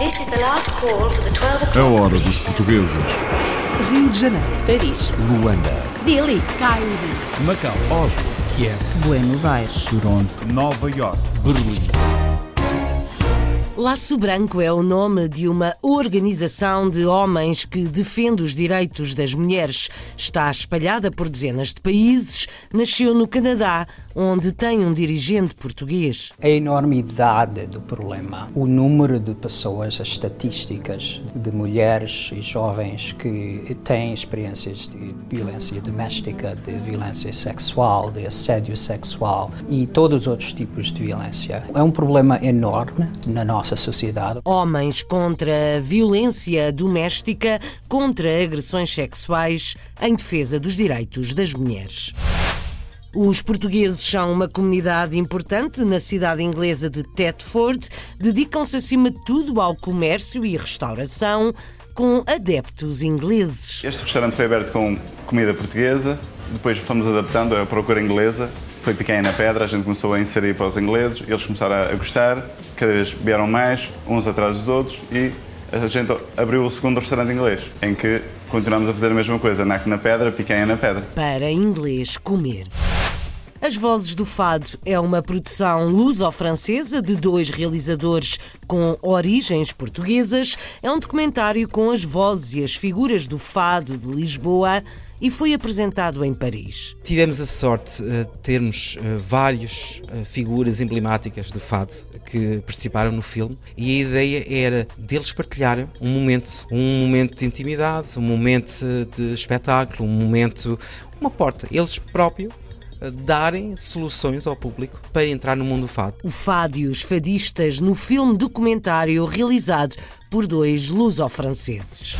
A o'clock. hora dos portugueses. Rio de Janeiro, Paris, Luanda, Delhi, Cairo, Macau, Oslo, Kiev, Buenos Aires. Toronto, Nova York. Berlim. Laço Branco é o nome de uma organização de homens que defende os direitos das mulheres. Está espalhada por dezenas de países. Nasceu no Canadá, onde tem um dirigente português. A enormidade do problema, o número de pessoas, as estatísticas de mulheres e jovens que têm experiências de violência doméstica, de violência sexual, de assédio sexual e todos os outros tipos de violência. É um problema enorme na nossa sociedade. Homens contra a violência doméstica, contra agressões sexuais, em defesa dos direitos das mulheres. Os portugueses são uma comunidade importante na cidade inglesa de Thetford. Dedicam-se acima de tudo ao comércio e restauração, com adeptos ingleses. Este restaurante foi aberto com comida portuguesa, depois fomos adaptando à procura inglesa. Foi pequena na pedra, a gente começou a inserir para os ingleses, eles começaram a gostar, cada vez vieram mais, uns atrás dos outros, e a gente abriu o segundo restaurante inglês, em que continuamos a fazer a mesma coisa, naco na pedra, picanha na pedra. para inglês comer. As Vozes do Fado é uma produção luso-francesa de dois realizadores com origens portuguesas. É um documentário com as vozes e as figuras do fado de Lisboa e foi apresentado em Paris. Tivemos a sorte eh, de termos eh, várias eh, figuras emblemáticas do fado que participaram no filme e a ideia era deles partilharem um momento, um momento de intimidade, um momento de espetáculo, um momento, uma porta, eles próprios eh, darem soluções ao público para entrar no mundo do fado. O fado e os fadistas no filme documentário realizado por dois luso-franceses.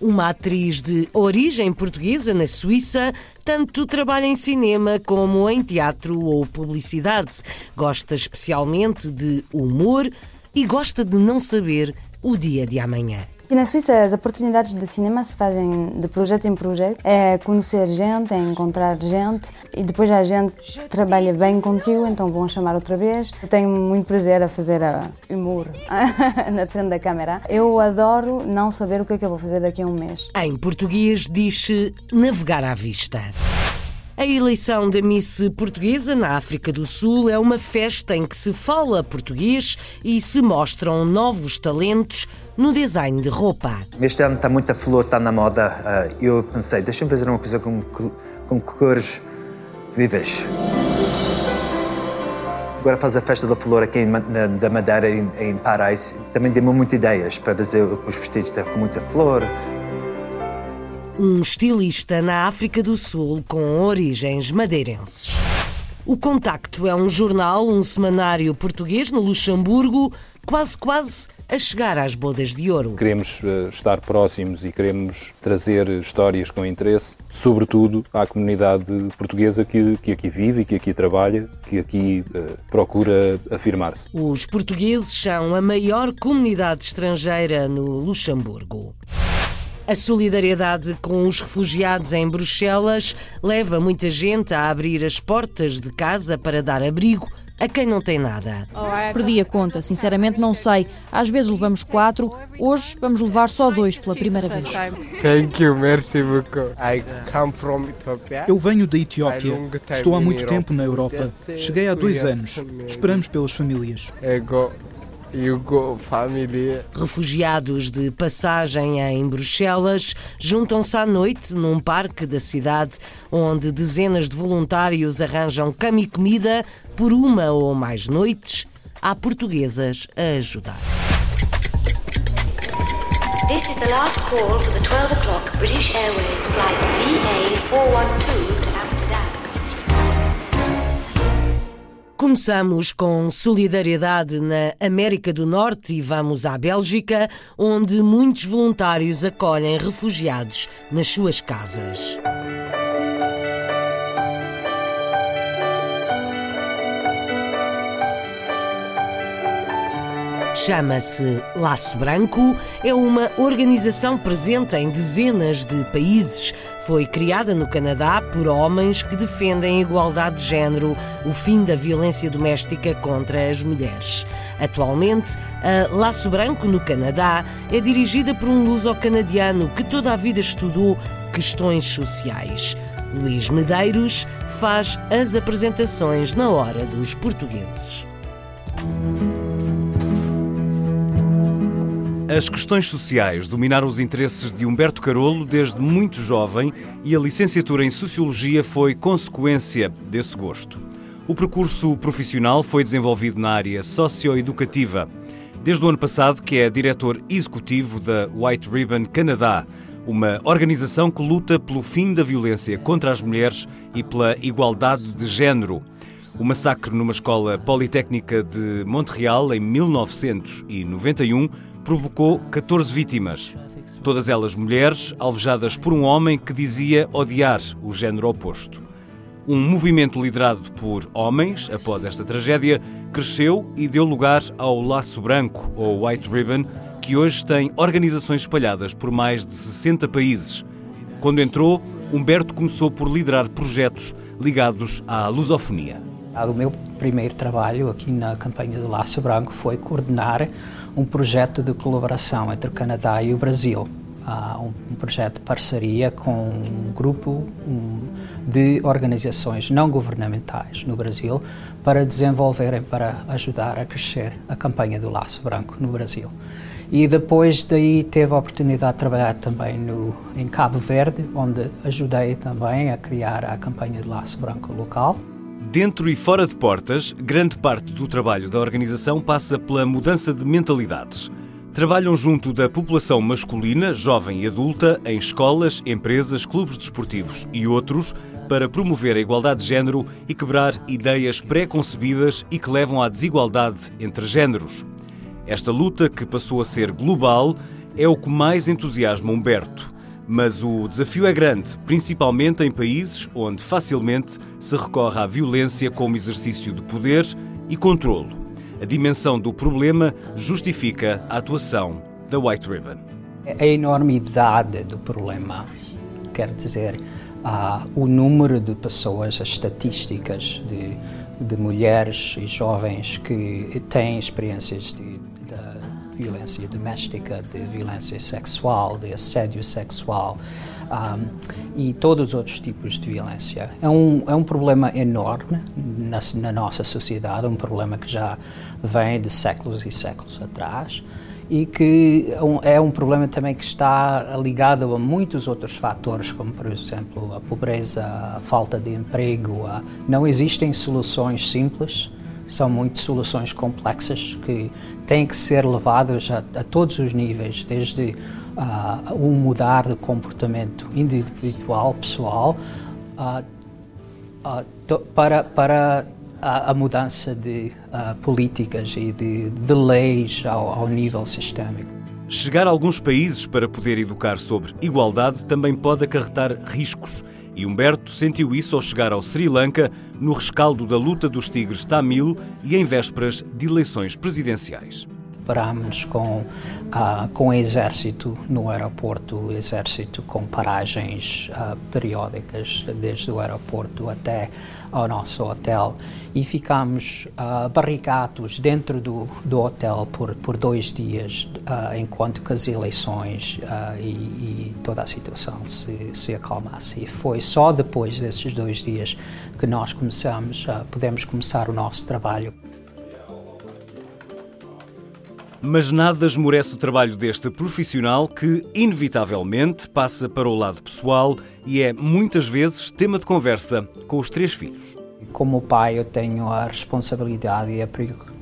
Uma atriz de origem portuguesa na Suíça, tanto trabalha em cinema como em teatro ou publicidade. Gosta especialmente de humor e gosta de não saber o dia de amanhã. E na Suíça as oportunidades de cinema se fazem de projeto em projeto. É conhecer gente, é encontrar gente e depois a gente trabalha bem contigo, então vão chamar outra vez. Eu tenho muito prazer a fazer humor na frente da câmera. Eu adoro não saber o que é que eu vou fazer daqui a um mês. Em português diz-se navegar à vista. A eleição da Miss Portuguesa na África do Sul é uma festa em que se fala português e se mostram novos talentos no design de roupa. Este ano está muita flor, está na moda. Ah, eu pensei, deixa-me fazer uma coisa com, com cores vivas. Agora faz a festa da flor aqui da Madeira, em, em Parais. Também deu-me muitas ideias para fazer os vestidos com muita flor. Um estilista na África do Sul com origens madeirenses. O Contacto é um jornal, um semanário português no Luxemburgo, quase quase a chegar às bodas de ouro. Queremos eh, estar próximos e queremos trazer histórias com interesse, sobretudo à comunidade portuguesa que, que aqui vive e que aqui trabalha, que aqui eh, procura afirmar-se. Os portugueses são a maior comunidade estrangeira no Luxemburgo. A solidariedade com os refugiados em Bruxelas leva muita gente a abrir as portas de casa para dar abrigo a quem não tem nada. Perdi a conta, sinceramente não sei. Às vezes levamos quatro, hoje vamos levar só dois pela primeira vez. Thank you, merci beaucoup. I come from Ethiopia. Eu venho da Etiópia. Estou há muito tempo na Europa. Cheguei há dois anos. Esperamos pelas famílias. Go family. Refugiados de passagem em Bruxelas juntam-se à noite num parque da cidade, onde dezenas de voluntários arranjam cama e comida por uma ou mais noites. Há portuguesas a ajudar. This is the last call for the 12 o'clock British Airways flight VA412 Começamos com solidariedade na América do Norte e vamos à Bélgica, onde muitos voluntários acolhem refugiados nas suas casas. Chama-se Laço Branco, é uma organização presente em dezenas de países. Foi criada no Canadá por homens que defendem a igualdade de género, o fim da violência doméstica contra as mulheres. Atualmente, a Laço Branco no Canadá é dirigida por um luso-canadiano que toda a vida estudou questões sociais. Luís Medeiros faz as apresentações na hora dos portugueses. As questões sociais dominaram os interesses de Humberto Carolo desde muito jovem e a licenciatura em Sociologia foi consequência desse gosto. O percurso profissional foi desenvolvido na área socioeducativa. Desde o ano passado que é diretor executivo da White Ribbon Canadá, uma organização que luta pelo fim da violência contra as mulheres e pela igualdade de género. O massacre numa escola politécnica de Montreal em 1991 provocou 14 vítimas. Todas elas mulheres, alvejadas por um homem que dizia odiar o género oposto. Um movimento liderado por homens, após esta tragédia, cresceu e deu lugar ao Laço Branco, ou White Ribbon, que hoje tem organizações espalhadas por mais de 60 países. Quando entrou, Humberto começou por liderar projetos ligados à lusofonia. O meu primeiro trabalho aqui na campanha do Laço Branco foi coordenar um projeto de colaboração entre o Canadá e o Brasil. Uh, um, projeto de parceria com um grupo um, de organizações não governamentais no Brasil para desenvolverem, para ajudar a crescer a campanha do Laço Branco no Brasil. E depois daí teve a oportunidade de trabalhar também no, em Cabo Verde, onde ajudei também a criar a campanha do Laço Branco local. Dentro e fora de portas, grande parte do trabalho da organização passa pela mudança de mentalidades. Trabalham junto da população masculina, jovem e adulta, em escolas, empresas, clubes desportivos e outros, para promover a igualdade de género e quebrar ideias pré-concebidas e que levam à desigualdade entre géneros. Esta luta, que passou a ser global, é o que mais entusiasma Humberto. Mas o desafio é grande, principalmente em países onde facilmente se recorre à violência como exercício de poder e controlo. A dimensão do problema justifica a atuação da White Ribbon. A enormidade do problema, quer dizer, uh, o número de pessoas, as estatísticas de, de mulheres e jovens que têm experiências de violência doméstica, de violência sexual, de assédio sexual um, e todos os outros tipos de violência. É um, é um problema enorme na, na nossa sociedade, um problema que já vem de séculos e séculos atrás e que é um problema também que está ligado a muitos outros fatores, como por exemplo a pobreza, a falta de emprego. A... Não existem soluções simples são muitas soluções complexas que têm que ser levadas a, a todos os níveis, desde uh, um mudar de comportamento individual, pessoal, uh, uh, para, para a, a, mudança de políticas e de, de leis ao, ao nível sistémico. Chegar a alguns países para poder educar sobre igualdade também pode acarretar riscos. E Humberto sentiu isso ao chegar ao Sri Lanka, no rescaldo da luta dos tigres Tamil e em vésperas de eleições presidenciais parámos com, uh, com o exército no aeroporto, o exército com paragens uh, periódicas desde o aeroporto até ao nosso hotel e ficámos uh, barricados dentro do, do hotel por, por dois dias enquanto que as eleições e, e, toda a situação se, se acalmasse. E foi só depois desses dois dias que nós começamos, pudemos começar o nosso trabalho. Mas nada esmorece o trabalho deste profissional que, inevitavelmente, passa para o lado pessoal e é muitas vezes tema de conversa com os três filhos. Como pai, eu tenho a responsabilidade e a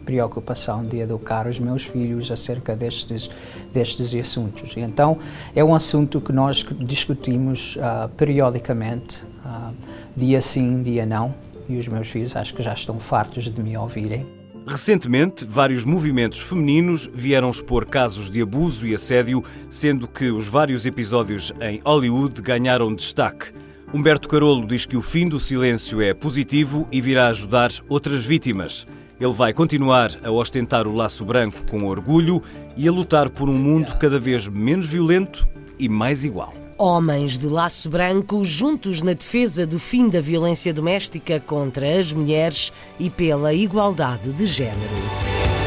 preocupação de educar os meus filhos acerca destes, destes assuntos. Então, é um assunto que nós discutimos uh, periodicamente, uh, dia sim, dia não, e os meus filhos acho que já estão fartos de me ouvirem. Recentemente, vários movimentos femininos vieram expor casos de abuso e assédio, sendo que os vários episódios em Hollywood ganharam destaque. Humberto Carolo diz que o fim do silêncio é positivo e virá ajudar outras vítimas. Ele vai continuar a ostentar o laço branco com orgulho e a lutar por um mundo cada vez menos violento e mais igual. Homens de laço branco juntos na defesa do fim da violência doméstica contra as mulheres e pela igualdade de género.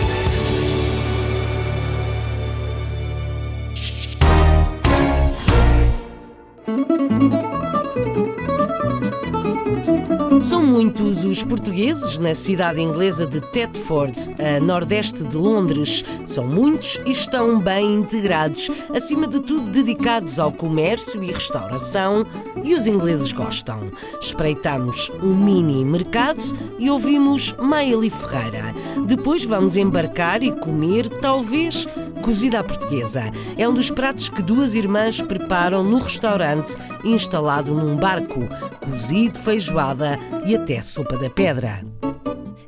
Muitos os portugueses na cidade inglesa de Thetford, a nordeste de Londres. São muitos e estão bem integrados, acima de tudo dedicados ao comércio e restauração, e os ingleses gostam. Espreitamos um mini mercado e ouvimos Maeli Ferreira. Depois vamos embarcar e comer, talvez, cozida à portuguesa. É um dos pratos que duas irmãs preparam no restaurante instalado num barco. Cozido, feijoada e até sopa da pedra.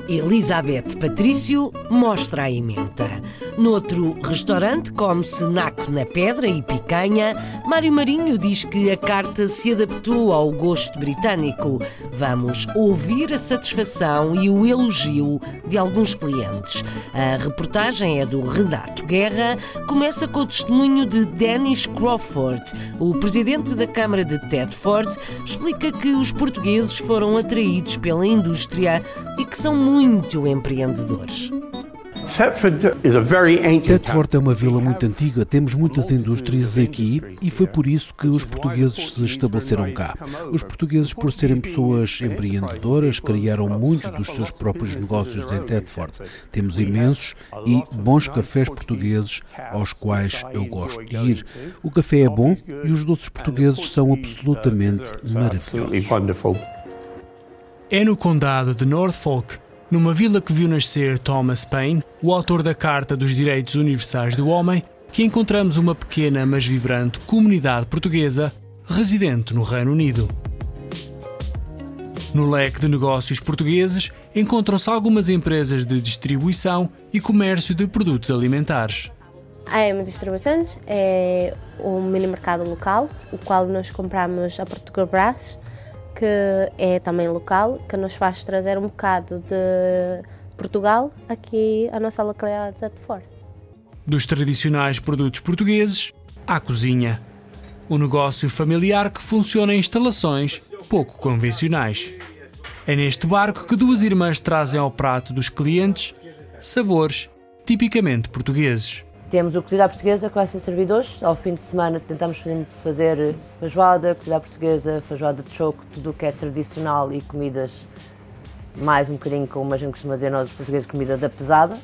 Elizabeth Patrício mostra a emenda. Noutro restaurante come-se naco na pedra e picanha. Mário Marinho diz que a carta se adaptou ao gosto britânico. Vamos ouvir a satisfação e o elogio de alguns clientes. A reportagem é do Renato Guerra. Começa com o testemunho de Dennis Crawford, o presidente da Câmara de Tedford, explica que os portugueses foram atraídos pela indústria e que são muito empreendedores. Thetford é uma vila muito antiga, temos muitas indústrias aqui e foi por isso que os portugueses se estabeleceram cá. Os portugueses, por serem pessoas empreendedoras, criaram muitos dos seus próprios negócios em Thetford. Temos imensos e bons cafés portugueses aos quais eu gosto de ir. O café é bom e os doces portugueses são absolutamente maravilhosos. É no condado de Norfolk numa vila que viu nascer Thomas Paine, o autor da Carta dos Direitos Universais do Homem, que encontramos uma pequena mas vibrante comunidade portuguesa residente no Reino Unido. No leque de negócios portugueses encontram-se algumas empresas de distribuição e comércio de produtos alimentares. A EMA Distribuições é um mini mercado local, o qual nós compramos a Portugal que é também local, que nos faz trazer um bocado de Portugal aqui à nossa localidade de fora. Dos tradicionais produtos portugueses à cozinha. Um negócio familiar que funciona em instalações pouco convencionais. É neste barco que duas irmãs trazem ao prato dos clientes sabores tipicamente portugueses. Temos o cozido à portuguesa ser servido hoje. Ao fim de semana tentamos fazer feijoada, cozida à portuguesa, feijoada de choco, tudo o que é tradicional e comidas mais um bocadinho como a gente costuma dizer nós os portugueses, comida da pesada.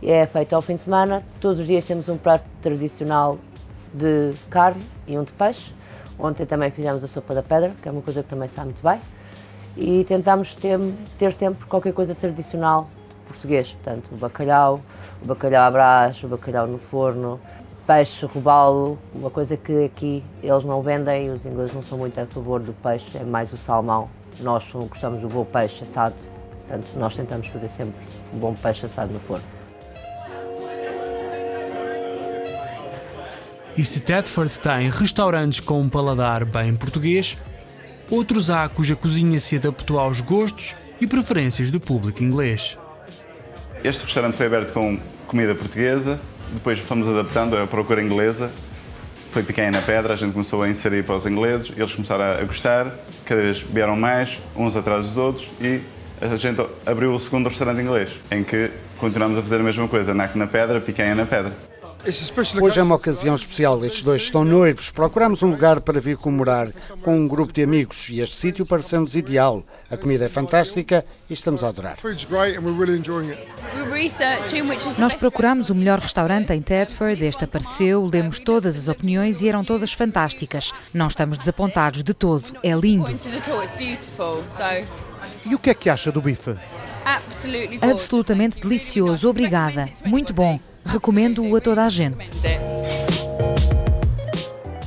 É feito ao fim de semana. Todos os dias temos um prato tradicional de carne e um de peixe. Ontem também fizemos a sopa da pedra, que é uma coisa que também sabe muito bem. E tentamos ter, ter sempre qualquer coisa tradicional português, portanto, bacalhau, bacalhau à brás, o bacalhau no forno, peixe, robalo, uma coisa que aqui eles não vendem, os ingleses não são muito a favor do peixe, é mais o salmão. Nós gostamos do bom peixe assado, portanto, nós tentamos fazer sempre um bom peixe assado no forno. E se Thetford tem restaurantes com um paladar bem português, outros há cuja cozinha se adaptou aos gostos e preferências do público inglês. Este restaurante foi aberto com comida portuguesa, depois fomos adaptando a procura inglesa. Foi pequena na pedra, a gente começou a inserir para os ingleses, eles começaram a gostar, cada vez vieram mais, uns atrás dos outros, e a gente abriu o segundo restaurante inglês, em que continuamos a fazer a mesma coisa, naco na pedra, picanha na pedra. Hoje é uma ocasião especial. Estes dois estão noivos. Procuramos um lugar para vir comemorar com um grupo de amigos e este sítio pareceu-nos ideal. A comida é fantástica e estamos a adorar. Nós procuramos o melhor restaurante em Tedford. Este apareceu, lemos todas as opiniões e eram todas fantásticas. Não estamos desapontados de todo. É lindo. E o que é que acha do bife? Absolutamente delicioso. Obrigada. Muito bom. Recomendo-o a toda a gente.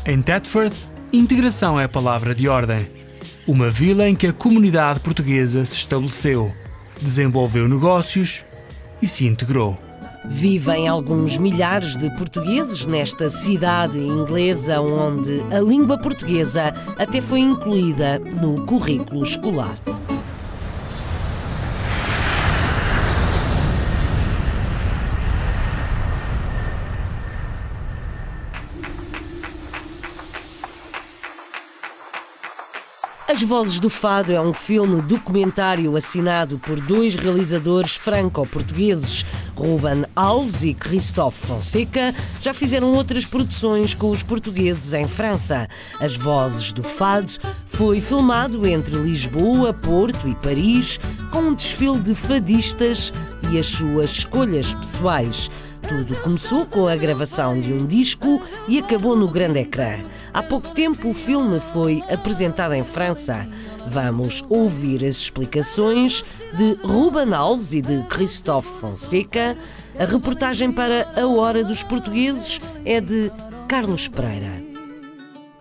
Em Thetford, integração é a palavra de ordem. Uma vila em que a comunidade portuguesa se estabeleceu, desenvolveu negócios e se integrou. Vivem alguns milhares de portugueses nesta cidade inglesa onde a língua portuguesa até foi incluída no currículo escolar. As Vozes do Fado é um filme documentário assinado por dois realizadores franco-portugueses, Ruben Alves e Christophe Fonseca. Já fizeram outras produções com os portugueses em França. As Vozes do Fado foi filmado entre Lisboa, Porto e Paris, com um desfile de fadistas e as suas escolhas pessoais. Tudo começou com a gravação de um disco e acabou no grande ecrã. Há pouco tempo o filme foi apresentado em França. Vamos ouvir as explicações de Ruben Alves e de Christophe Fonseca. A reportagem para A Hora dos Portugueses é de Carlos Pereira.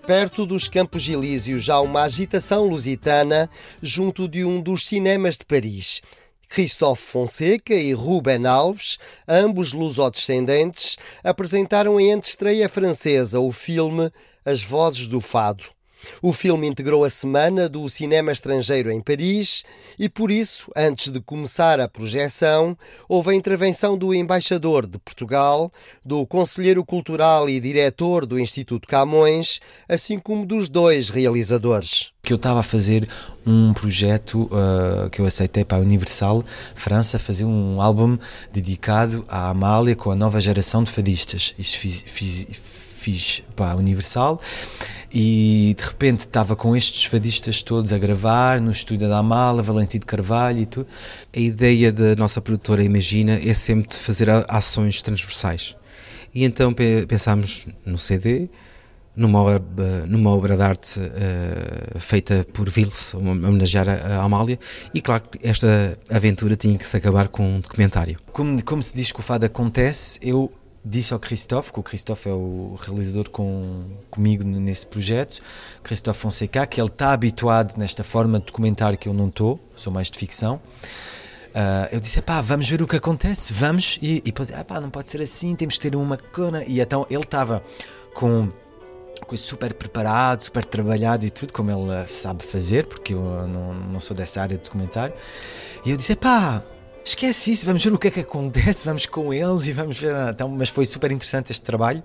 Perto dos Campos Elíseos há uma agitação lusitana junto de um dos cinemas de Paris. Christophe Fonseca e Ruben Alves, ambos lusodescendentes, apresentaram em antestreia francesa o filme As Vozes do Fado. O filme integrou a semana do cinema estrangeiro em Paris e, por isso, antes de começar a projeção, houve a intervenção do embaixador de Portugal, do conselheiro cultural e diretor do Instituto Camões, assim como dos dois realizadores. Que eu estava a fazer um projeto uh, que eu aceitei para a Universal França, fazer um álbum dedicado à Amália com a nova geração de fadistas. Fiz, fiz, fiz para a Universal e de repente estava com estes fadistas todos a gravar no estúdio da Amália, Valentim de Carvalho e tudo. A ideia da nossa produtora Imagina é sempre de fazer ações transversais. E então pensámos no CD, numa obra, numa obra de arte uh, feita por Vils, homenagear a, a Amália, e claro que esta aventura tinha que se acabar com um documentário. Como, como se diz que o fado acontece, eu disse ao Christophe, que o Christophe é o realizador com, comigo nesse projeto, Christophe Fonseca, que ele está habituado nesta forma de documentário que eu não estou, sou mais de ficção. Uh, eu disse, pá, vamos ver o que acontece, vamos, e, e depois, pá, não pode ser assim, temos de ter uma cona. E então ele estava com coisa super preparado, super trabalhado e tudo, como ele sabe fazer, porque eu não, não sou dessa área de documentário. E eu disse, pá, esquece isso, vamos ver o que é que acontece, vamos com eles e vamos ver. Então, mas foi super interessante este trabalho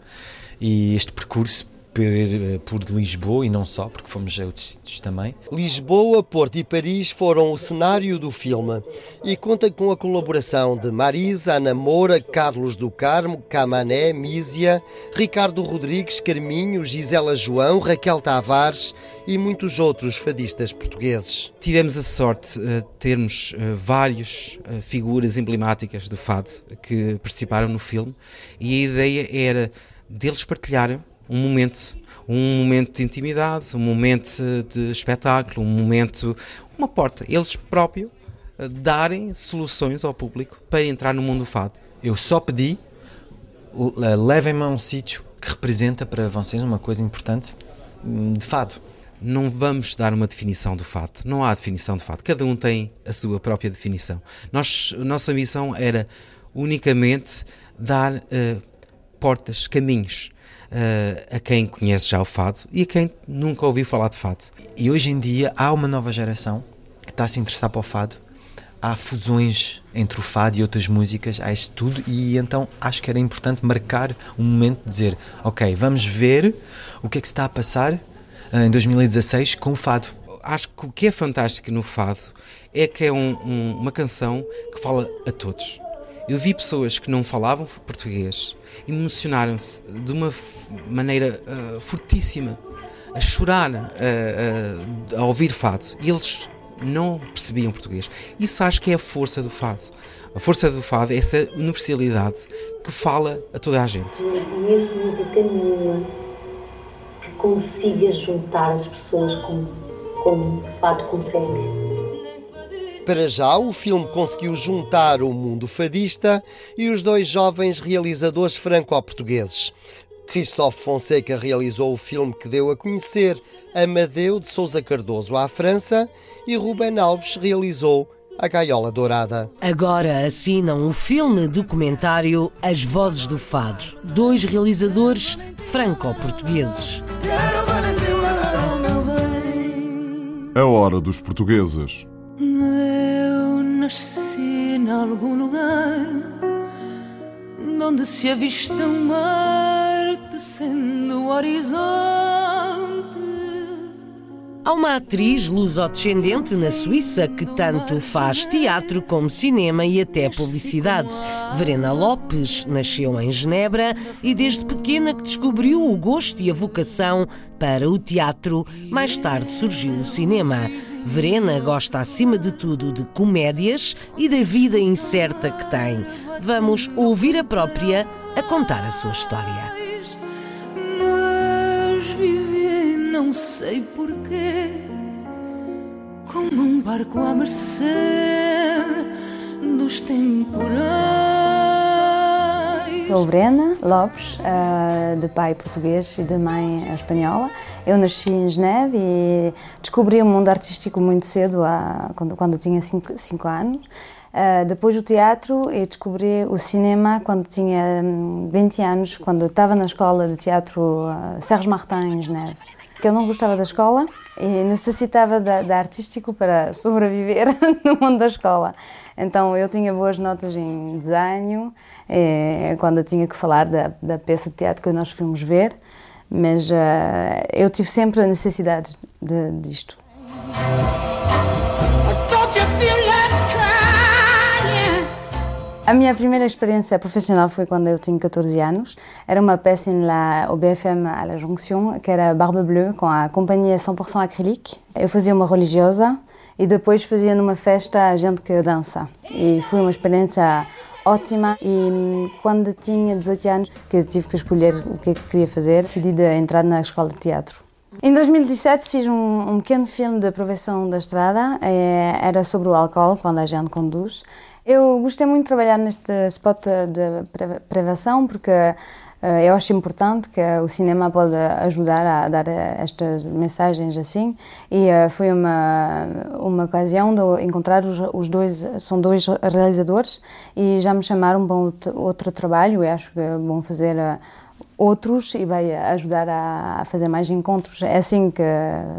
e este percurso por, eh, por Lisboa e não só, porque fomos a outros sítios também. Lisboa, Porto e Paris foram o cenário do filme e conta com a colaboração de Marisa, Ana Moura, Carlos do Carmo, Camané, Mísia, Ricardo Rodrigues, Carminho, Gisela João, Raquel Tavares e muitos outros fadistas portugueses. Tivemos a sorte de uh, termos uh, várias figuras emblemáticas do fado que participaram no filme e a ideia era deles partilharem um momento, um momento de intimidade, um momento de espetáculo, um momento, uma porta. Eles próprios eh, darem soluções ao público para entrar no mundo do fado. Eu só pedi, levem-me a um sítio que representa para vocês uma coisa importante hum, de fado. Não vamos dar uma definição do fado. Não há definição de fado. Cada um tem a sua própria definição. Nós, nossa missão era unicamente dar uh, portas, caminhos uh, a quem conhece já o fado e a quem nunca ouviu falar de fado. E hoje em dia há uma nova geração que está a se interessar para o fado. Há fusões entre o fado e outras músicas, há isto tudo, e então acho que era importante marcar um momento de dizer: Ok, vamos ver o que é que se está a passar uh, em 2016 com o fado. Acho que o que é fantástico no fado é que é um, um, uma canção que fala a todos eu vi pessoas que não falavam português, emocionaram-se de uma maneira uh, fortíssima, a chorar uh, uh, a ouvir fado. E eles não percebiam português. Isso acho que é a força do fado. A força do fado é essa universalidade que fala a toda a gente. Não conheço música nenhuma que consiga juntar as pessoas como, como o fado consegue. Para já, o filme conseguiu juntar o mundo fadista e os dois jovens realizadores franco-portugueses. Christophe Fonseca realizou o filme que deu a conhecer Amadeu de Souza Cardoso à França e Ruben Alves realizou A Gaiola Dourada. Agora assinam o filme documentário As Vozes do Fado, dois realizadores franco-portugueses. A hora dos portugueses nasci em algum lugar onde se avista o mar descendo o horizonte Há uma atriz luso-descendente na Suíça que tanto faz teatro como cinema e até publicidade. Verena Lopes nasceu em Genebra e desde pequena que descobriu o gosto e a vocação para o teatro. Mais tarde surgiu o cinema. Verena gosta acima de tudo de comédias e da vida incerta que tem. Vamos ouvir a própria a contar a sua história. Mas viver não sei porquê, como um barco à mercê dos temporais. Sou Brena Lopes, eh, de pai português e de mãe espanhola. Eu nasci em Geneve e descobri o mundo artístico muito cedo, quando, tinha 5 anos. Uh, depois o teatro e descobri o cinema quando tinha 20 hum, anos, quando estava na escola de teatro uh, Serge Martin em Geneve. Que eu não gostava da escola e necessitava da, da artístico para sobreviver no mundo da escola. Então eu tinha boas notas em desenho, e, quando eu tinha que falar da, da peça de teatro que nós fomos ver, mas uh, eu tive sempre a necessidade de, disto. A minha primeira experiência profissional foi quando eu tinha 14 anos. Era uma peça au BFM à la Jonction, que era Barbe Bleue, com a companhia 100% acrílico. Eu fazia uma religiosa e depois fazia numa festa a gente que dança. E foi uma experiência ótima e hum, quando tinha 18 anos que tive que escolher o que, é que queria fazer, decidi de entrar na escola de teatro. Em 2017 fiz um, um pequeno filme de aprovação da estrada, é, era sobre o álcool quando a gente conduz. Eu gostei muito de trabalhar neste spot de prevenção porque eh, eu acho importante que o cinema pode ajudar a dar estas mensagens assim e eh, foi uma uma ocasião de encontrar os, os dois são dois realizadores e já me chamaram para outro trabalho e acho que bom fazer eh, outros e vai ajudar a, fazer mais encontros. É assim que,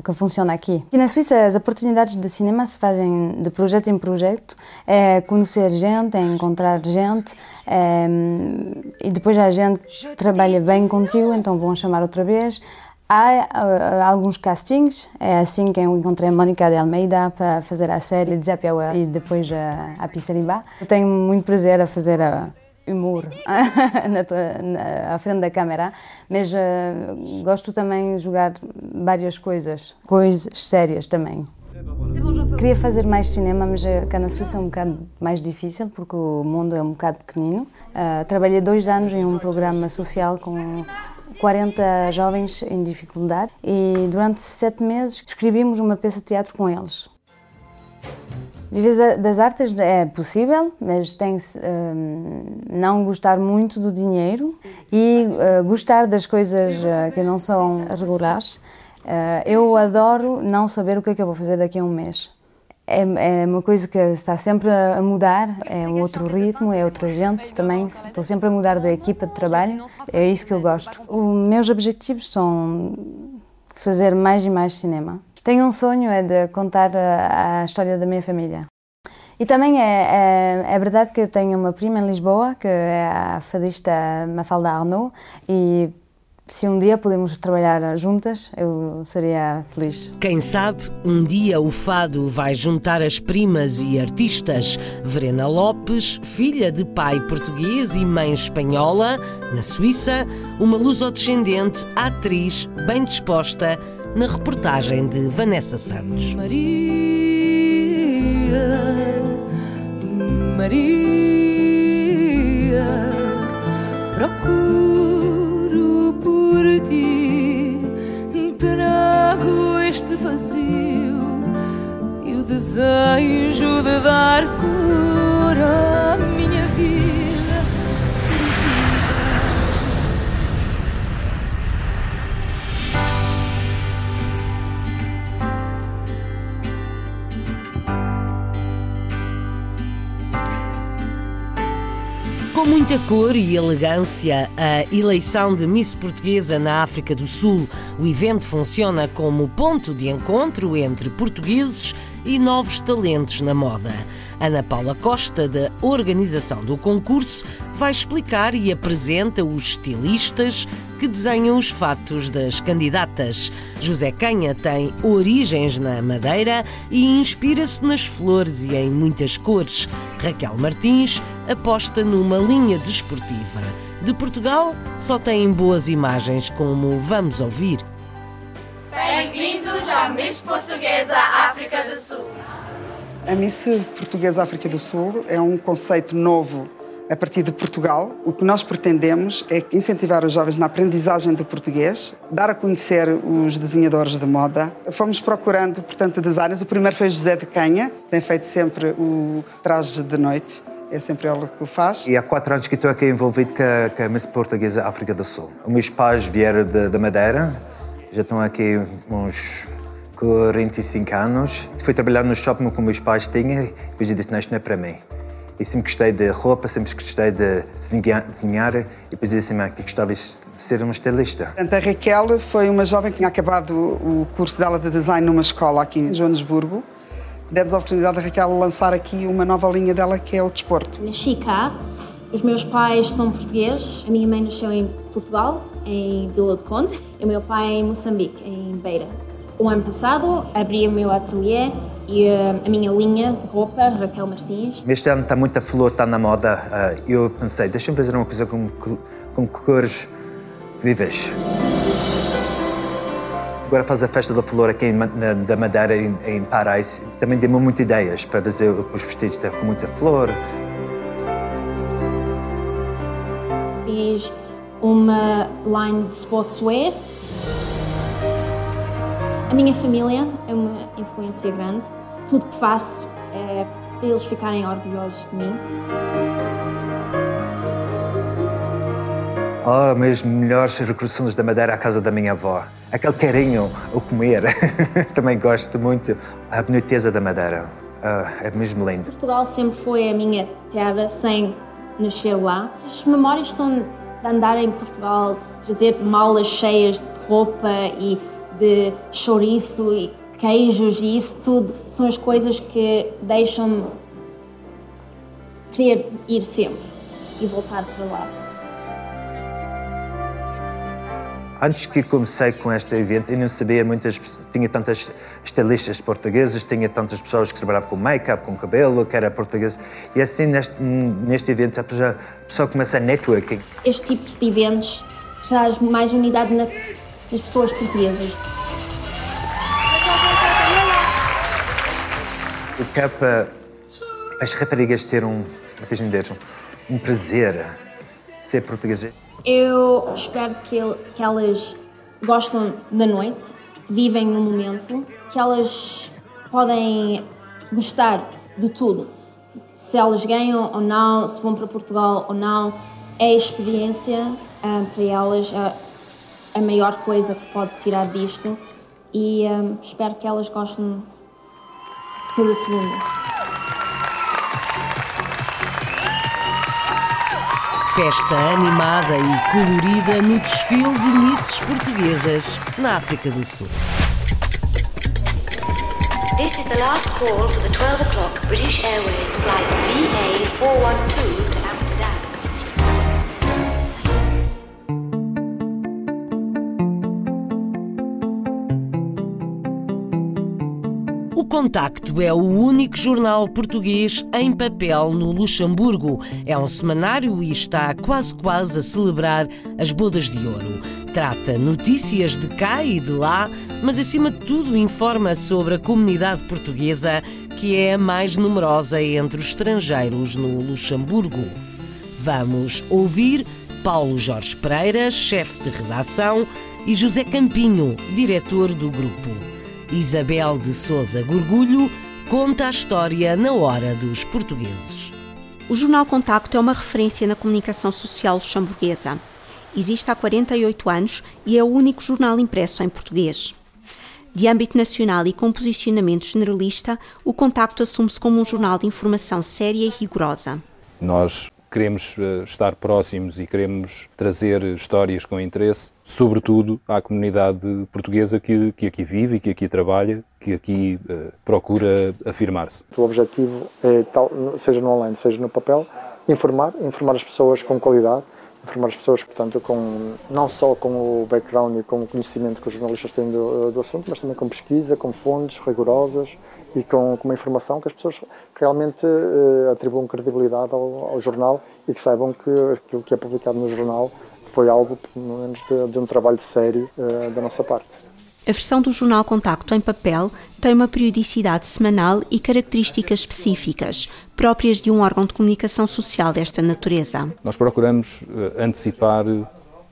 que funciona aqui. E na Suíça as oportunidades de cinema se fazem de projeto em projeto, é conhecer gente, é encontrar gente é, e depois a gente trabalha bem contigo, então vão chamar outra vez. Há uh, alguns castings, é assim que eu encontrei a Mónica de Almeida para fazer a série Desapiaua e depois a, a Pissaribá. Eu tenho muito prazer a fazer a humor na, à frente da câmera, mas uh, gosto também de jogar várias coisas, coisas sérias também. Queria fazer mais cinema, mas eh, cá na Suíça é um bocado mais difícil porque o mundo é um bocado pequenino. Uh, trabalhei dois anos em um programa social com 40 jovens em dificuldade e durante sete meses escrevíamos uma peça de teatro com eles. Viver das artes é possível, mas tem um, não gostar muito do dinheiro e uh, gostar das coisas uh, que não são regulares. Uh, eu adoro não saber o que é que eu vou fazer daqui a um mês. É, é, uma coisa que está sempre a mudar, é um outro ritmo, é outra gente também. Estou sempre a mudar da equipa de trabalho, é isso que eu gosto. Os meus objetivos são fazer mais e mais cinema. Tenho um sonho, é de contar a, a história da minha família. E também é, é, é, verdade que eu tenho uma prima em Lisboa, que é a fadista Mafalda Arnaud, e se um dia podemos trabalhar juntas, eu seria feliz. Quem sabe, um dia o fado vai juntar as primas e artistas. Verena Lopes, filha de pai português e mãe espanhola, na Suíça, uma luso-descendente, atriz, bem disposta, na reportagem de Vanessa Santos. Maria, Maria, procuro por ti, trago este vazio e o desejo de dar cura à minha vida. Com muita cor e elegância, a eleição de Miss Portuguesa na África do Sul. O evento funciona como ponto de encontro entre portugueses e novos talentos na moda. Ana Paula Costa, da organização do concurso, vai explicar e apresenta os estilistas que desenham os fatos das candidatas. José Canha tem origens na Madeira e inspira-se nas flores e em muitas cores. Raquel Martins aposta numa linha desportiva. De Portugal só têm boas imagens, como vamos ouvir. Bem-vindos à Miss Portuguesa África do Sul. A Miss Portuguesa África do Sul é um conceito novo a partir de Portugal. O que nós pretendemos é incentivar os jovens na aprendizagem do português, dar a conhecer os desenhadores de moda. Fomos procurando, portanto, designers. O primeiro foi José de Canha, tem feito sempre o traje de noite. É sempre ele que o faz. E há quatro anos que estou aqui envolvido com a, com a Miss Portuguesa África do Sul. Os meus pais vieram da Madeira, já estão aqui uns 45 anos. Fui trabalhar no shopping que meus pais tinham e depois eu disse, não, isto não é para mim. E sempre gostei de roupa, sempre gostei de desenhar, e depois disse assim, que gostava de ser uma estilista. A Raquel foi uma jovem que tinha acabado o curso dela de design numa escola aqui em Joanesburgo. Demos a oportunidade a Raquel lançar aqui uma nova linha dela que é o desporto. Nasci cá, os meus pais são portugueses, a minha mãe nasceu em Portugal, em Vila de Conde, e o meu pai em Moçambique, em Beira. O ano passado abri o meu ateliê e uh, a minha linha de roupa, Raquel Martins. Este ano está muita flor, está na moda. Uh, eu pensei, deixa-me fazer uma coisa com, com cores vivas. Agora faz a festa da flor aqui na, da Madeira, em, em Parais. Também deu-me muitas ideias para fazer os vestidos com muita flor. Fiz uma line de sportswear a minha família é uma influência grande. Tudo que faço é para eles ficarem orgulhosos de mim. Oh, meus melhores recordações da Madeira à casa da minha avó. Aquele carinho, o comer. Também gosto muito. A boniteza da Madeira. Oh, é mesmo lindo. Portugal sempre foi a minha terra sem nascer lá. As memórias são de andar em Portugal, trazer malas cheias de roupa e de chouriço e queijos e isso tudo são as coisas que deixam-me querer ir sempre e voltar para lá. Antes que comecei com este evento, eu não sabia muitas tinha tantas estilistas portuguesas, tinha tantas pessoas que trabalhavam com make-up, com cabelo, que era português. E assim, neste, neste evento, a pessoa começa a networking. Este tipo de eventos traz mais unidade na das pessoas portuguesas. O que é para as raparigas ter um, um prazer ser portuguesa? Eu espero que, que elas gostem da noite, vivem no momento, que elas podem gostar de tudo. Se elas ganham ou não, se vão para Portugal ou não, é a experiência uh, para elas. Uh, a maior coisa que pode tirar disto e um, espero que elas gostem cada segundo. Festa animada e colorida no desfile de Misses Portuguesas na África do Sul. This is the last call for the 12 o'clock British Airways flight BA412 Contacto é o único jornal português em papel no Luxemburgo. É um semanário e está quase quase a celebrar as bodas de ouro. Trata notícias de cá e de lá, mas acima de tudo informa sobre a comunidade portuguesa, que é a mais numerosa entre os estrangeiros no Luxemburgo. Vamos ouvir Paulo Jorge Pereira, chefe de redação, e José Campinho, diretor do grupo. Isabel de Souza Gorgulho conta a história na hora dos portugueses. O Jornal Contacto é uma referência na comunicação social luxemburguesa. Existe há 48 anos e é o único jornal impresso em português. De âmbito nacional e com posicionamento generalista, o Contacto assume-se como um jornal de informação séria e rigorosa. Nós queremos eh, estar próximos e queremos trazer histórias com interesse, sobretudo à comunidade portuguesa que, que aqui vive e que aqui trabalha, que aqui uh, procura afirmar-se. O objetivo é, tal, seja no online, seja no papel, informar, informar as pessoas com qualidade, informar as pessoas, portanto, com, não só com o background e com o conhecimento que os jornalistas têm do, do assunto, mas também com pesquisa, com fontes rigorosas e com, com uma informação que as pessoas realmente uh, atribuam credibilidade ao, ao, jornal e que saibam que aquilo que é publicado no jornal foi algo, pelo menos, de, de um trabalho sério uh, da nossa parte. A versão do jornal Contacto em papel tem uma periodicidade semanal e características específicas, próprias de um órgão de comunicação social desta natureza. Nós procuramos uh, antecipar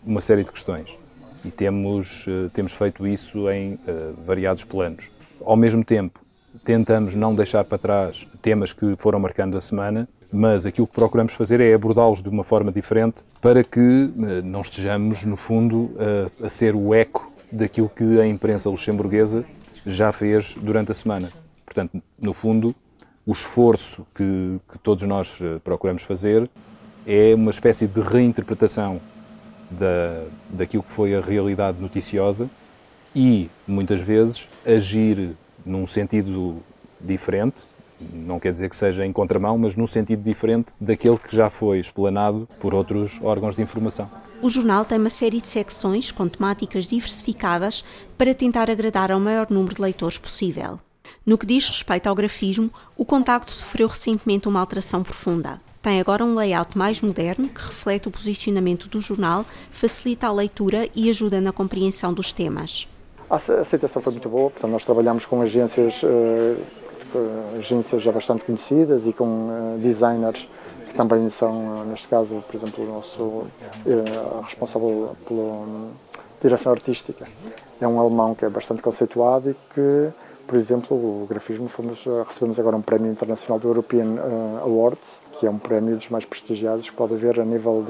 uma série de questões e temos, temos feito isso em variados planos. Ao mesmo tempo, tentamos não deixar para trás temas que foram marcando a semana, mas aquilo que procuramos fazer é abordá-los de uma forma diferente para que não estejamos, no fundo, a ser o eco daquilo que a imprensa luxemburguesa já fez durante a semana. Portanto, no fundo, o esforço que, que, todos nós eh, procuramos fazer é uma espécie de reinterpretação da, daquilo que foi a realidade noticiosa e, muitas vezes, agir num sentido diferente, não quer dizer que seja em contramão, mas num sentido diferente daquele que já foi explanado por outros órgãos de informação. O jornal tem uma série de secções com temáticas diversificadas para tentar agradar ao maior número de leitores possível. No que diz respeito ao grafismo, o contacto sofreu recentemente uma alteração profunda. Tem agora um layout mais moderno que reflete o posicionamento do jornal, facilita a leitura e ajuda na compreensão dos temas. A aceitação foi muito boa, portanto, nós trabalhamos com agências, uh, agências já bastante conhecidas e com uh, designers que também são, neste caso, por exemplo, o nosso eh, responsável pela um, direção artística. É um alemão que é bastante conceituado e que, por exemplo, o grafismo, fomos, eh, recebemos agora um prémio internacional do European Awards, que é um prémio dos mais prestigiados que pode haver a nível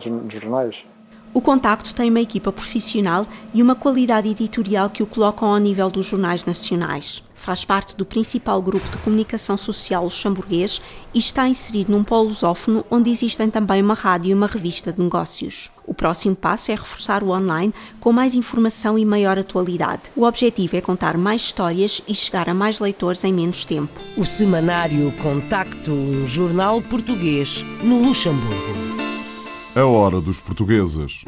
de, de jornais. O Contacto tem uma equipa profissional e uma qualidade editorial que o colocam ao nível dos jornais nacionais. Faz parte do principal grupo de comunicação social luxemburguês e está inserido num polo lusófono onde existem também uma rádio e uma revista de negócios. O próximo passo é reforçar o online com mais informação e maior atualidade. O objetivo é contar mais histórias e chegar a mais leitores em menos tempo. O semanário Contacto, um jornal português no Luxemburgo. A hora dos portugueses.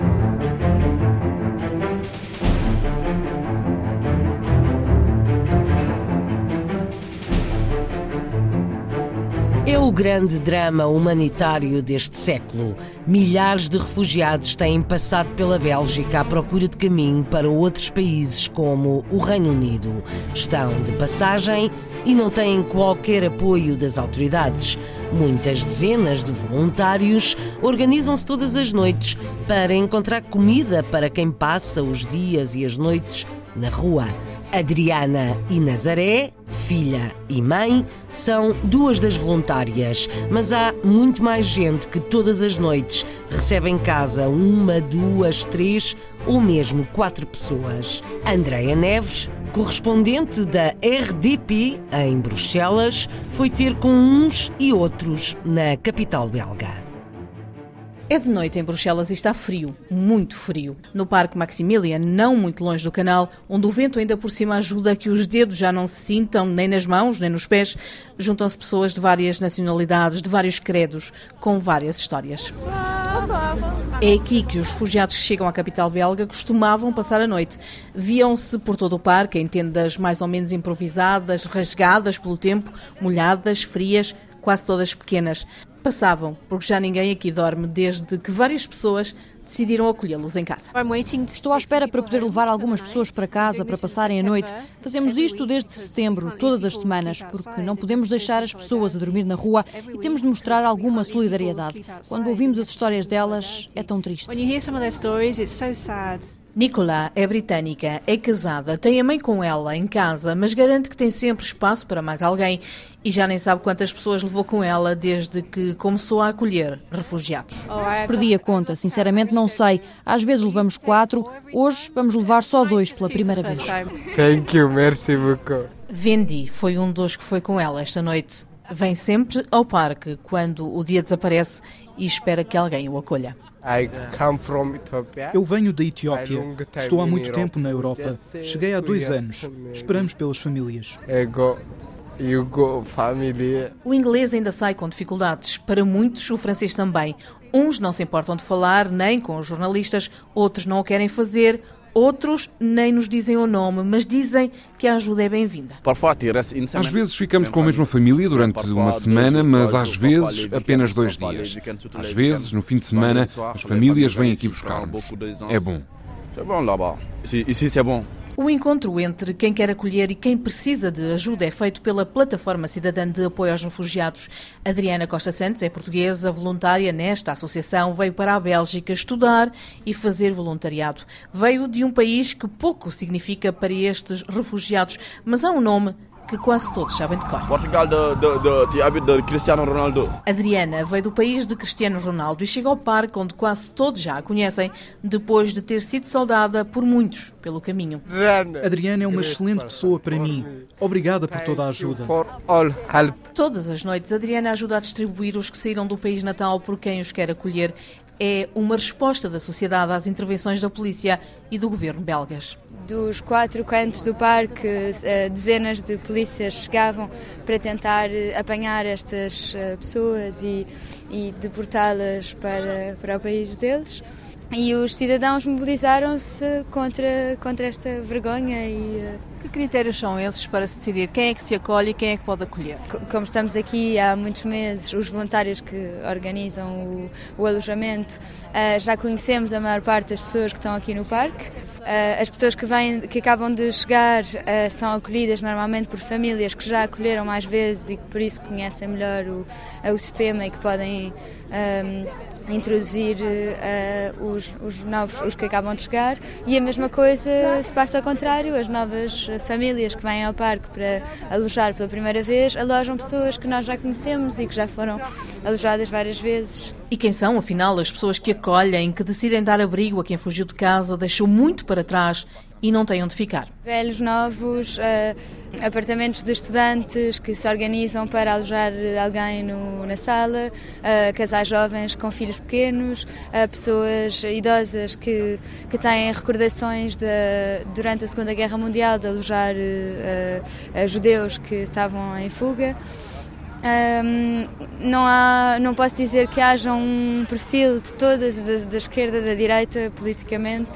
É o grande drama humanitário deste século. Milhares de refugiados têm passado pela Bélgica à procura de caminho para outros países, como o Reino Unido. Estão de passagem e não têm qualquer apoio das autoridades. Muitas dezenas de voluntários organizam-se todas as noites para encontrar comida para quem passa os dias e as noites na rua. Adriana e Nazaré, filha e mãe, são duas das voluntárias, mas há muito mais gente que todas as noites recebe em casa uma, duas, três ou mesmo quatro pessoas. Andreia Neves, correspondente da RDP em Bruxelas, foi ter com uns e outros na capital belga. É de noite em Bruxelas e está frio, muito frio. No Parque Maximilian, não muito longe do canal, onde o vento ainda por cima ajuda a que os dedos já não se sintam nem nas mãos, nem nos pés, juntam-se pessoas de várias nacionalidades, de vários credos, com várias histórias. É aqui que os refugiados que chegam à capital belga costumavam passar a noite. Viam-se por todo o parque, em tendas mais ou menos improvisadas, rasgadas pelo tempo, molhadas, frias, quase todas pequenas passavam, porque já ninguém aqui dorme desde que várias pessoas decidiram acolhê-los em casa. Estou à espera para poder levar algumas pessoas para casa para passarem a noite. Fazemos isto desde setembro, todas as semanas, porque não podemos deixar as pessoas a dormir na rua e temos de mostrar alguma solidariedade. Quando ouvimos as histórias delas, é tão triste. Nicola é britânica, é casada, tem a mãe com ela em casa, mas garante que tem sempre espaço para mais alguém e já nem sabe quantas pessoas levou com ela desde que começou a acolher refugiados. Perdi a conta, sinceramente não sei. Às vezes levamos quatro, hoje vamos levar só dois pela primeira vez. Thank you, merci beaucoup. Vendi foi um dos que foi com ela esta noite. Vem sempre ao parque quando o dia desaparece e espera que alguém o acolha. Eu venho da Etiópia. Estou há muito tempo na Europa. Cheguei há dois anos. Esperamos pelas famílias. O inglês ainda sai com dificuldades. Para muitos, o francês também. Uns não se importam de falar nem com os jornalistas, outros não o querem fazer, Outros nem nos dizem o nome, mas dizem que a ajuda é bem-vinda. Às vezes ficamos com a mesma família durante uma semana, mas às vezes apenas dois dias. Às vezes, no fim de semana, as famílias vêm aqui buscar-nos. É bom. Isso é bom. O encontro entre quem quer acolher e quem precisa de ajuda é feito pela Plataforma Cidadã de Apoio aos Refugiados. Adriana Costa Santos é portuguesa, voluntária nesta associação, veio para a Bélgica estudar e fazer voluntariado. Veio de um país que pouco significa para estes refugiados, mas há um nome que quase todos sabem de cor. Portugal de, de, de, de, Cristiano Ronaldo. Adriana veio do país de Cristiano Ronaldo e chega ao parque onde quase todos já a conhecem, depois de ter sido saudada por muitos pelo caminho. Adriana é uma excelente pessoa para mim. Obrigada por toda a ajuda. Todas as noites, Adriana ajuda a distribuir os que saíram do país natal por quem os quer acolher. É uma resposta da sociedade às intervenções da polícia e do governo belgas dos quatro cantos do parque, eh, dezenas de polícias chegavam para tentar eh, apanhar estas eh, pessoas e, e deportá-las para, para o país deles. E os cidadãos mobilizaram-se contra, contra esta vergonha e que critérios são esses para se decidir quem é que se acolhe e quem é que pode acolher? Como estamos aqui há muitos meses, os voluntários que organizam o, o alojamento uh, já conhecemos a maior parte das pessoas que estão aqui no parque. Uh, as pessoas que, vêm, que acabam de chegar são acolhidas normalmente por famílias que já acolheram mais vezes e que por isso conhecem melhor o, o sistema e que podem um, introduzir uh, os, os, novos, os que acabam de chegar. E a mesma coisa se passa ao contrário, as novas famílias que vêm ao parque para alojar pela primeira vez alojam pessoas que nós já conhecemos e que já foram alojadas várias vezes. E quem são, afinal, as pessoas que acolhem, que decidem dar abrigo a quem fugiu de casa, deixou muito para trás e não têm onde ficar. Velhos, novos, uh, apartamentos de estudantes que se organizam para alojar alguém no, na sala, uh, casais jovens com filhos pequenos, pessoas idosas que, que têm recordações de, durante a Segunda Guerra Mundial de alojar judeus que estavam em fuga. Um, não, há, não posso dizer que haja um perfil de todas, da, da esquerda, da direita, politicamente.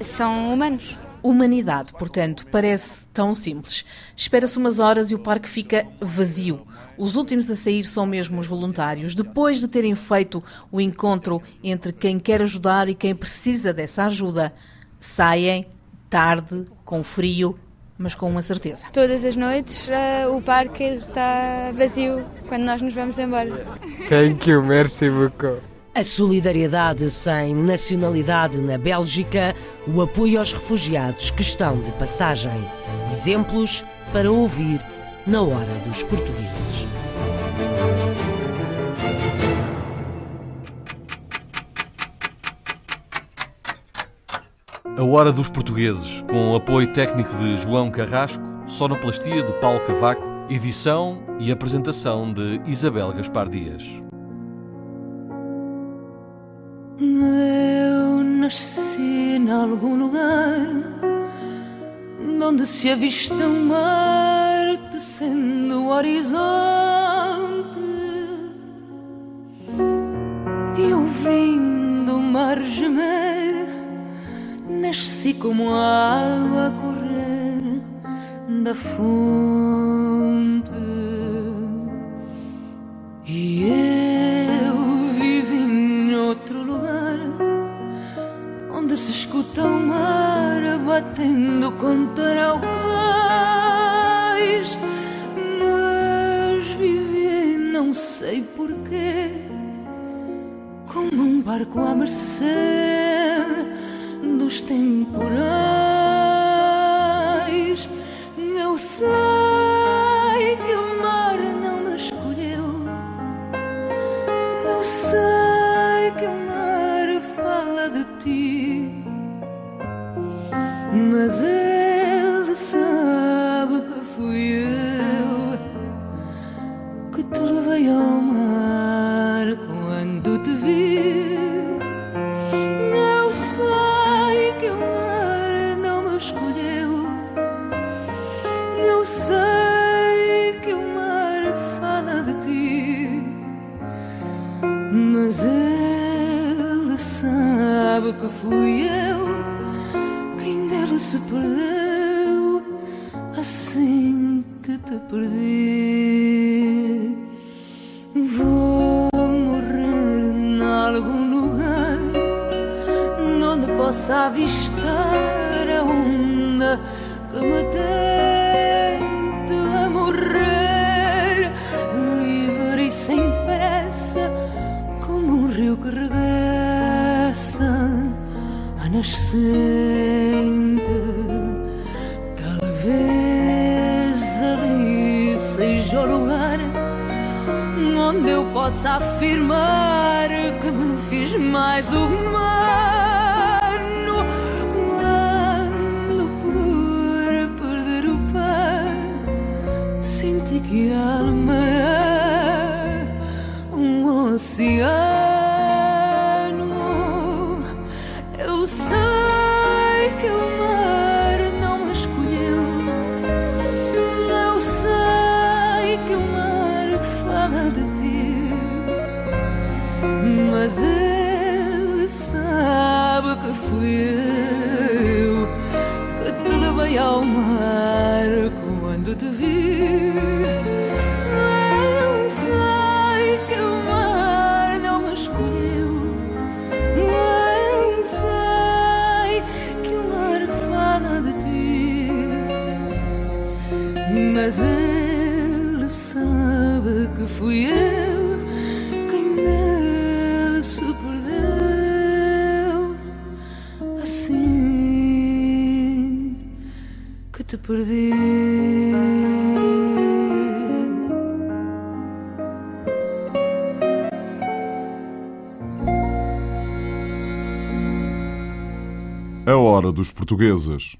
São humanos. Humanidade, portanto, parece tão simples. Espera-se umas horas e o parque fica vazio. Os últimos a sair são mesmo os voluntários, depois de terem feito o encontro entre quem quer ajudar e quem precisa dessa ajuda. Saem tarde, com frio, mas com uma certeza. Todas as noites uh, o parque está vazio quando nós nos vamos embora. Thank you, merci beaucoup. A solidariedade sem nacionalidade na Bélgica, o apoio aos refugiados que estão de passagem. Exemplos para ouvir na hora dos portugueses. A Hora dos Portugueses, com apoio técnico de João Carrasco, sonoplastia de Paulo Cavaco, edição e apresentação de Isabel Gaspar Dias. Nasci em algum lugar onde se avista um mar descendo o horizonte. E ouvindo o mar gemer, nasci como a água a correr da fonte. E eu escuta o mar batendo contra o cais, mas vivi não sei porquê, como um barco à mercê dos temporais. Eu sei que o mar não me escolheu, eu sei mas ele sabe que fui eu que te levei ao mar quando te vi. Eu sei que o mar não me escolheu, eu sei que o mar fala de ti, mas ele sabe que fui eu se perdeu assim que te perdi. Vou morrer em algum lugar onde possa avistar a onda que me tente a morrer, livre e sem pressa, como um rio que regressa a nascer. posso afirmar que me fiz mais uma. dos portugueses.